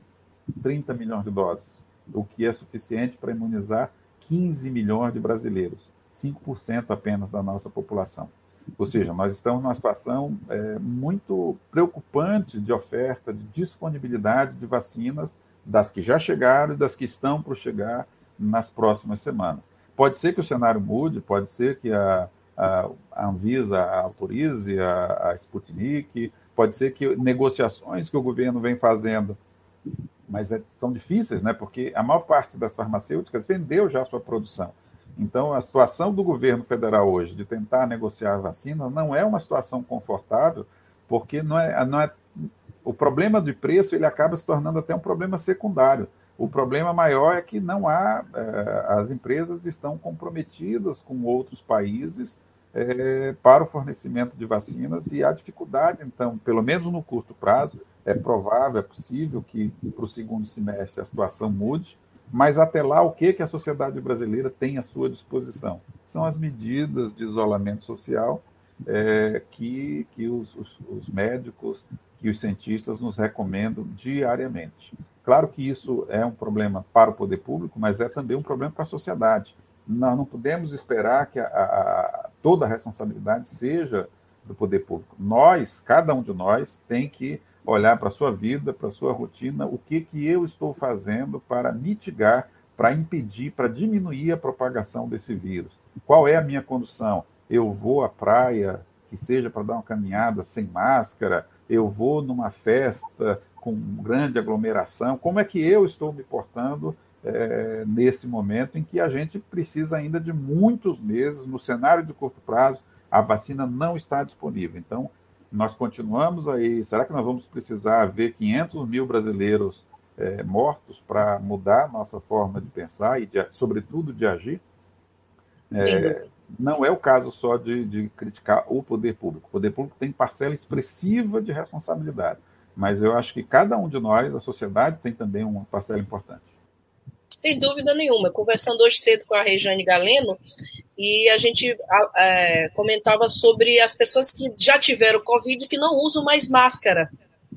30 milhões de doses, o que é suficiente para imunizar 15 milhões de brasileiros, 5% apenas da nossa população. Ou seja, nós estamos numa situação é, muito preocupante de oferta, de disponibilidade de vacinas, das que já chegaram e das que estão por chegar nas próximas semanas. Pode ser que o cenário mude, pode ser que a, a, a Anvisa autorize a, a Sputnik, pode ser que negociações que o governo vem fazendo, mas é, são difíceis, né? porque a maior parte das farmacêuticas vendeu já a sua produção. Então, a situação do governo federal hoje de tentar negociar vacina não é uma situação confortável, porque não é, não é o problema de preço ele acaba se tornando até um problema secundário. O problema maior é que não há, é, as empresas estão comprometidas com outros países é, para o fornecimento de vacinas e há dificuldade, então, pelo menos no curto prazo, é provável, é possível que para o segundo semestre a situação mude, mas até lá, o que, que a sociedade brasileira tem à sua disposição? São as medidas de isolamento social é, que, que os, os, os médicos, que os cientistas nos recomendam diariamente. Claro que isso é um problema para o poder público, mas é também um problema para a sociedade. Nós não podemos esperar que a, a, toda a responsabilidade seja do poder público. Nós, cada um de nós, tem que olhar para a sua vida, para a sua rotina, o que, que eu estou fazendo para mitigar, para impedir, para diminuir a propagação desse vírus. Qual é a minha condução? Eu vou à praia, que seja para dar uma caminhada sem máscara, eu vou numa festa com grande aglomeração, como é que eu estou me portando é, nesse momento em que a gente precisa ainda de muitos meses, no cenário de curto prazo, a vacina não está disponível. Então, nós continuamos aí. Será que nós vamos precisar ver 500 mil brasileiros é, mortos para mudar nossa forma de pensar e, de, sobretudo, de agir? É, não é o caso só de, de criticar o poder público. O poder público tem parcela expressiva de responsabilidade, mas eu acho que cada um de nós, a sociedade, tem também uma parcela importante. Sem dúvida nenhuma. Conversando hoje cedo com a Regiane Galeno, e a gente é, comentava sobre as pessoas que já tiveram Covid que não usam mais máscara.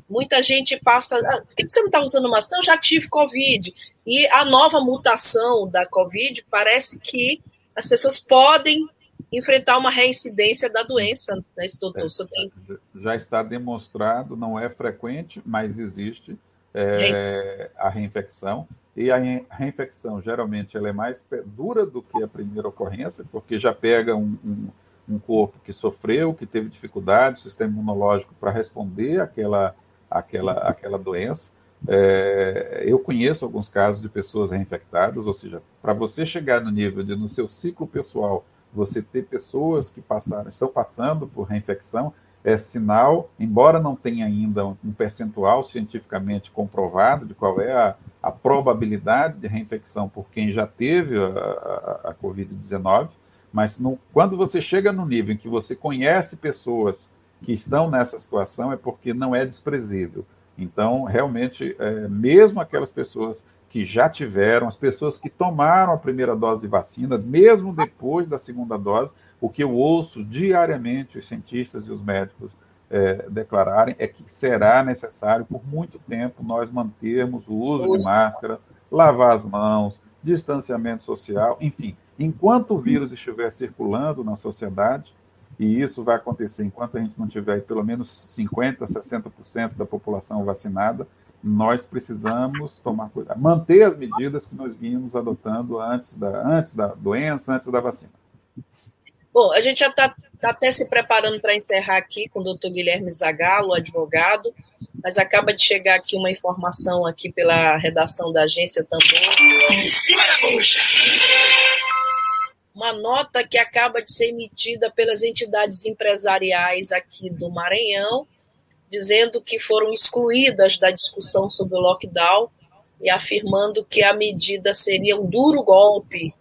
Muita gente passa. Ah, por que você não está usando máscara? Não, já tive Covid. E a nova mutação da Covid parece que as pessoas podem enfrentar uma reincidência da doença, né, doutor? É, tem... Já está demonstrado, não é frequente, mas existe é, a reinfecção. E a reinfecção, geralmente, ela é mais dura do que a primeira ocorrência, porque já pega um, um, um corpo que sofreu, que teve dificuldade, sistema imunológico para responder àquela, àquela, àquela doença. É, eu conheço alguns casos de pessoas reinfectadas, ou seja, para você chegar no nível de, no seu ciclo pessoal, você ter pessoas que passaram, estão passando por reinfecção, é sinal, embora não tenha ainda um percentual cientificamente comprovado de qual é a, a probabilidade de reinfecção por quem já teve a, a, a Covid-19, mas quando você chega no nível em que você conhece pessoas que estão nessa situação, é porque não é desprezível. Então, realmente, é, mesmo aquelas pessoas que já tiveram, as pessoas que tomaram a primeira dose de vacina, mesmo depois da segunda dose, o que eu ouço diariamente os cientistas e os médicos é, declararem é que será necessário, por muito tempo, nós mantermos o uso de máscara, lavar as mãos, distanciamento social, enfim. Enquanto o vírus estiver circulando na sociedade, e isso vai acontecer enquanto a gente não tiver pelo menos 50%, 60% da população vacinada, nós precisamos tomar cuidado, manter as medidas que nós vínhamos adotando antes da, antes da doença, antes da vacina. Bom, a gente já está tá até se preparando para encerrar aqui com o doutor Guilherme Zagalo, advogado, mas acaba de chegar aqui uma informação aqui pela redação da agência Tambor. Em cima da bucha! Uma nota que acaba de ser emitida pelas entidades empresariais aqui do Maranhão, dizendo que foram excluídas da discussão sobre o lockdown e afirmando que a medida seria um duro golpe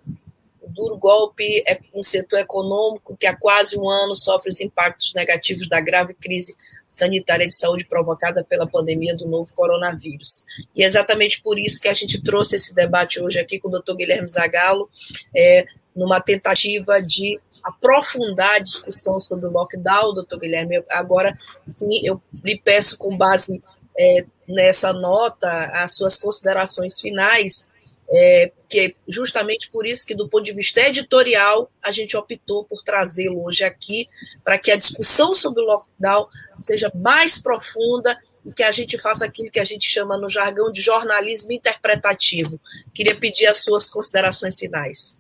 duro golpe é um setor econômico que há quase um ano sofre os impactos negativos da grave crise sanitária de saúde provocada pela pandemia do novo coronavírus. E é exatamente por isso que a gente trouxe esse debate hoje aqui com o doutor Guilherme Zagallo, é, numa tentativa de aprofundar a discussão sobre o lockdown, doutor Guilherme. Agora, sim, eu lhe peço, com base é, nessa nota, as suas considerações finais é, que é justamente por isso que, do ponto de vista editorial, a gente optou por trazê-lo hoje aqui, para que a discussão sobre o lockdown seja mais profunda e que a gente faça aquilo que a gente chama no jargão de jornalismo interpretativo. Queria pedir as suas considerações finais.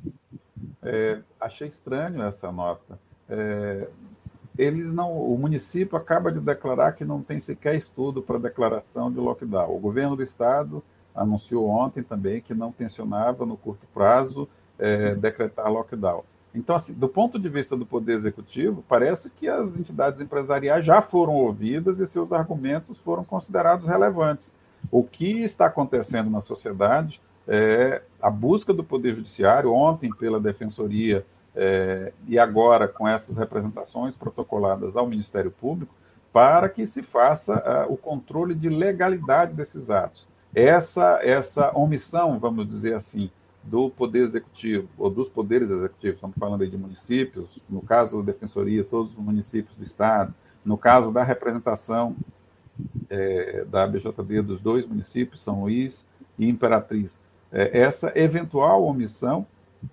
É, achei estranho essa nota. É, eles não, o município acaba de declarar que não tem sequer estudo para declaração de lockdown. O governo do estado anunciou ontem também que não tensionava, no curto prazo, é, decretar lockdown. Então, assim, do ponto de vista do Poder Executivo, parece que as entidades empresariais já foram ouvidas e seus argumentos foram considerados relevantes. O que está acontecendo na sociedade é a busca do Poder Judiciário, ontem pela Defensoria é, e agora com essas representações protocoladas ao Ministério Público, para que se faça uh, o controle de legalidade desses atos. Essa, essa omissão, vamos dizer assim, do Poder Executivo, ou dos poderes executivos, estamos falando aí de municípios, no caso da Defensoria, todos os municípios do Estado, no caso da representação é, da BJD dos dois municípios, São Luís e Imperatriz, é, essa eventual omissão,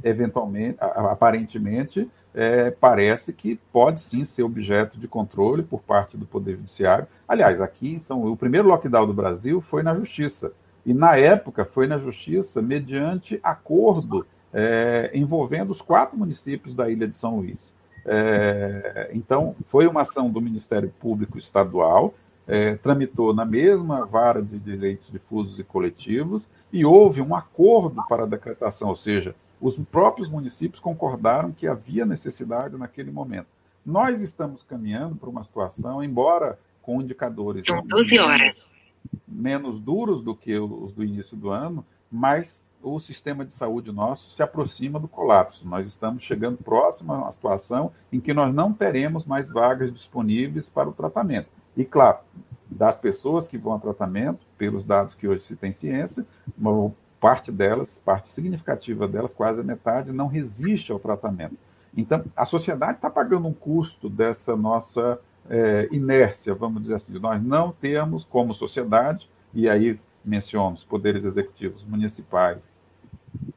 eventualmente, aparentemente, é, parece que pode sim ser objeto de controle por parte do Poder Judiciário. Aliás, aqui são, o primeiro lockdown do Brasil foi na Justiça. E, na época, foi na Justiça mediante acordo é, envolvendo os quatro municípios da ilha de São Luís. É, então, foi uma ação do Ministério Público Estadual, é, tramitou na mesma vara de direitos difusos e coletivos e houve um acordo para a decretação, ou seja, os próprios municípios concordaram que havia necessidade naquele momento. Nós estamos caminhando para uma situação, embora com indicadores. São 12 horas menos duros do que os do início do ano, mas o sistema de saúde nosso se aproxima do colapso. Nós estamos chegando próximo a uma situação em que nós não teremos mais vagas disponíveis para o tratamento. E, claro, das pessoas que vão a tratamento, pelos dados que hoje se tem ciência, uma parte delas, parte significativa delas, quase a metade, não resiste ao tratamento. Então, a sociedade está pagando um custo dessa nossa é, inércia, vamos dizer assim, nós não temos como sociedade, e aí menciono os poderes executivos municipais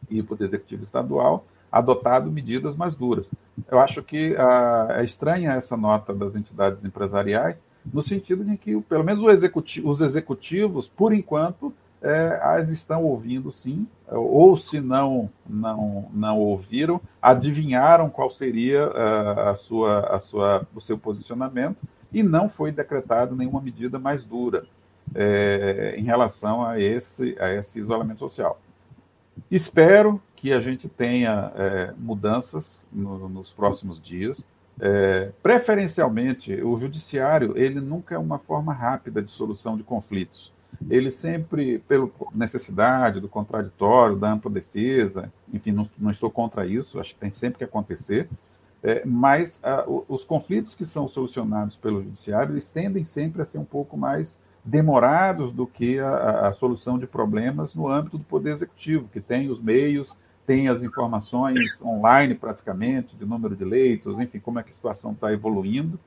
e o poder executivo estadual, adotado medidas mais duras. Eu acho que ah, é estranha essa nota das entidades empresariais, no sentido de que, pelo menos, os executivos, por enquanto, é, as estão ouvindo sim, ou se não, não, não ouviram, adivinharam qual seria a, a sua, a sua, o seu posicionamento e não foi decretado nenhuma medida mais dura é, em relação a esse, a esse isolamento social. Espero que a gente tenha é, mudanças no, nos próximos dias. É, preferencialmente, o judiciário ele nunca é uma forma rápida de solução de conflitos. Ele sempre, pela necessidade do contraditório, da ampla defesa, enfim, não, não estou contra isso, acho que tem sempre que acontecer, é, mas a, os conflitos que são solucionados pelo judiciário, eles tendem sempre a ser um pouco mais demorados do que a, a solução de problemas no âmbito do Poder Executivo, que tem os meios, tem as informações online praticamente, de número de leitos, enfim, como é que a situação está evoluindo,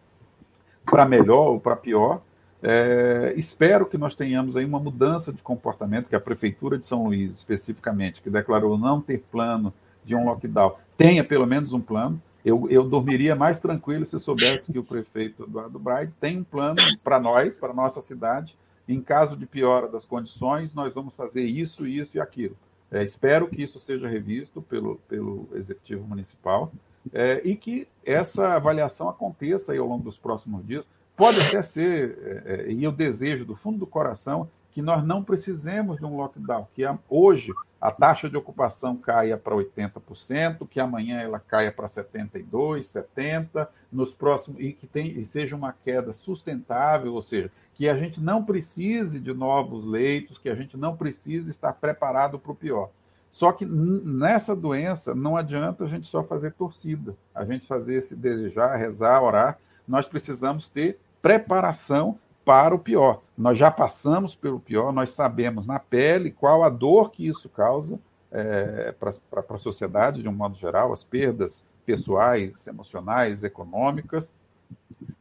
para melhor ou para pior, é, espero que nós tenhamos aí uma mudança de comportamento, que a Prefeitura de São Luís, especificamente, que declarou não ter plano de um lockdown, tenha pelo menos um plano. Eu, eu dormiria mais tranquilo se soubesse que o prefeito Eduardo Braide tem um plano para nós, para nossa cidade. Em caso de piora das condições, nós vamos fazer isso, isso e aquilo. É, espero que isso seja revisto pelo, pelo Executivo Municipal é, e que essa avaliação aconteça aí ao longo dos próximos dias. Pode até ser, é, é, e eu desejo do fundo do coração, que nós não precisemos de um lockdown, que hoje a taxa de ocupação caia para 80%, que amanhã ela caia para 72%, 70%, nos próximos, e que tem, e seja uma queda sustentável, ou seja, que a gente não precise de novos leitos, que a gente não precise estar preparado para o pior. Só que nessa doença não adianta a gente só fazer torcida, a gente fazer esse desejar, rezar, orar, nós precisamos ter preparação para o pior. Nós já passamos pelo pior, nós sabemos na pele qual a dor que isso causa é, para a sociedade de um modo geral, as perdas pessoais, emocionais, econômicas.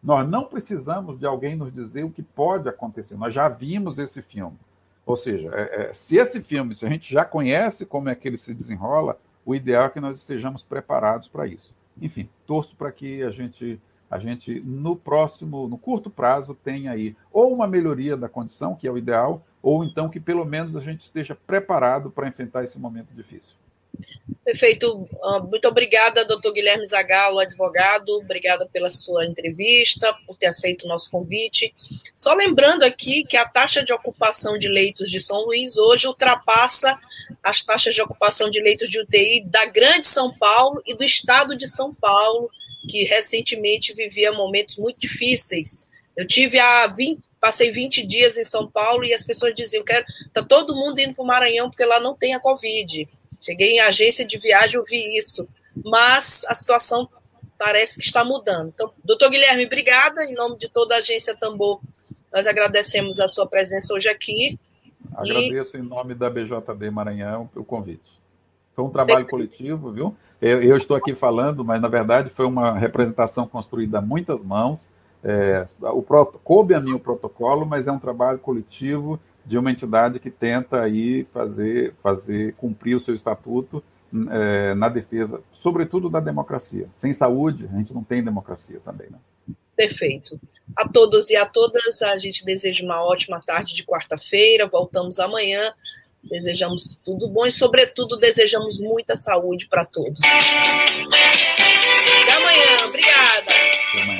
Nós não precisamos de alguém nos dizer o que pode acontecer, nós já vimos esse filme. Ou seja, é, é, se esse filme, se a gente já conhece como é que ele se desenrola, o ideal é que nós estejamos preparados para isso. Enfim, torço para que a gente a gente no próximo, no curto prazo, tenha aí ou uma melhoria da condição, que é o ideal, ou então que pelo menos a gente esteja preparado para enfrentar esse momento difícil. Perfeito. Ah, muito obrigada, doutor Guilherme Zagalo, advogado. Obrigada pela sua entrevista, por ter aceito o nosso convite. Só lembrando aqui que a taxa de ocupação de leitos de São Luís hoje ultrapassa as taxas de ocupação de leitos de UTI da Grande São Paulo e do Estado de São Paulo, que recentemente vivia momentos muito difíceis. Eu tive a 20, passei 20 dias em São Paulo e as pessoas diziam que está todo mundo indo para o Maranhão porque lá não tem a Covid. Cheguei em agência de viagem, ouvi isso. Mas a situação parece que está mudando. Então, doutor Guilherme, obrigada. Em nome de toda a agência Tambor, nós agradecemos a sua presença hoje aqui. Agradeço e... em nome da BJD Maranhão o convite. Foi um trabalho coletivo, viu? Eu, eu, estou aqui falando, mas na verdade foi uma representação construída a muitas mãos. É, o, coube a mim o protocolo, mas é um trabalho coletivo de uma entidade que tenta aí fazer, fazer cumprir o seu estatuto é, na defesa, sobretudo da democracia. Sem saúde, a gente não tem democracia também. Né? Perfeito. A todos e a todas, a gente deseja uma ótima tarde de quarta-feira. Voltamos amanhã. Desejamos tudo bom e, sobretudo, desejamos muita saúde para todos. Até amanhã. Obrigada. Até amanhã.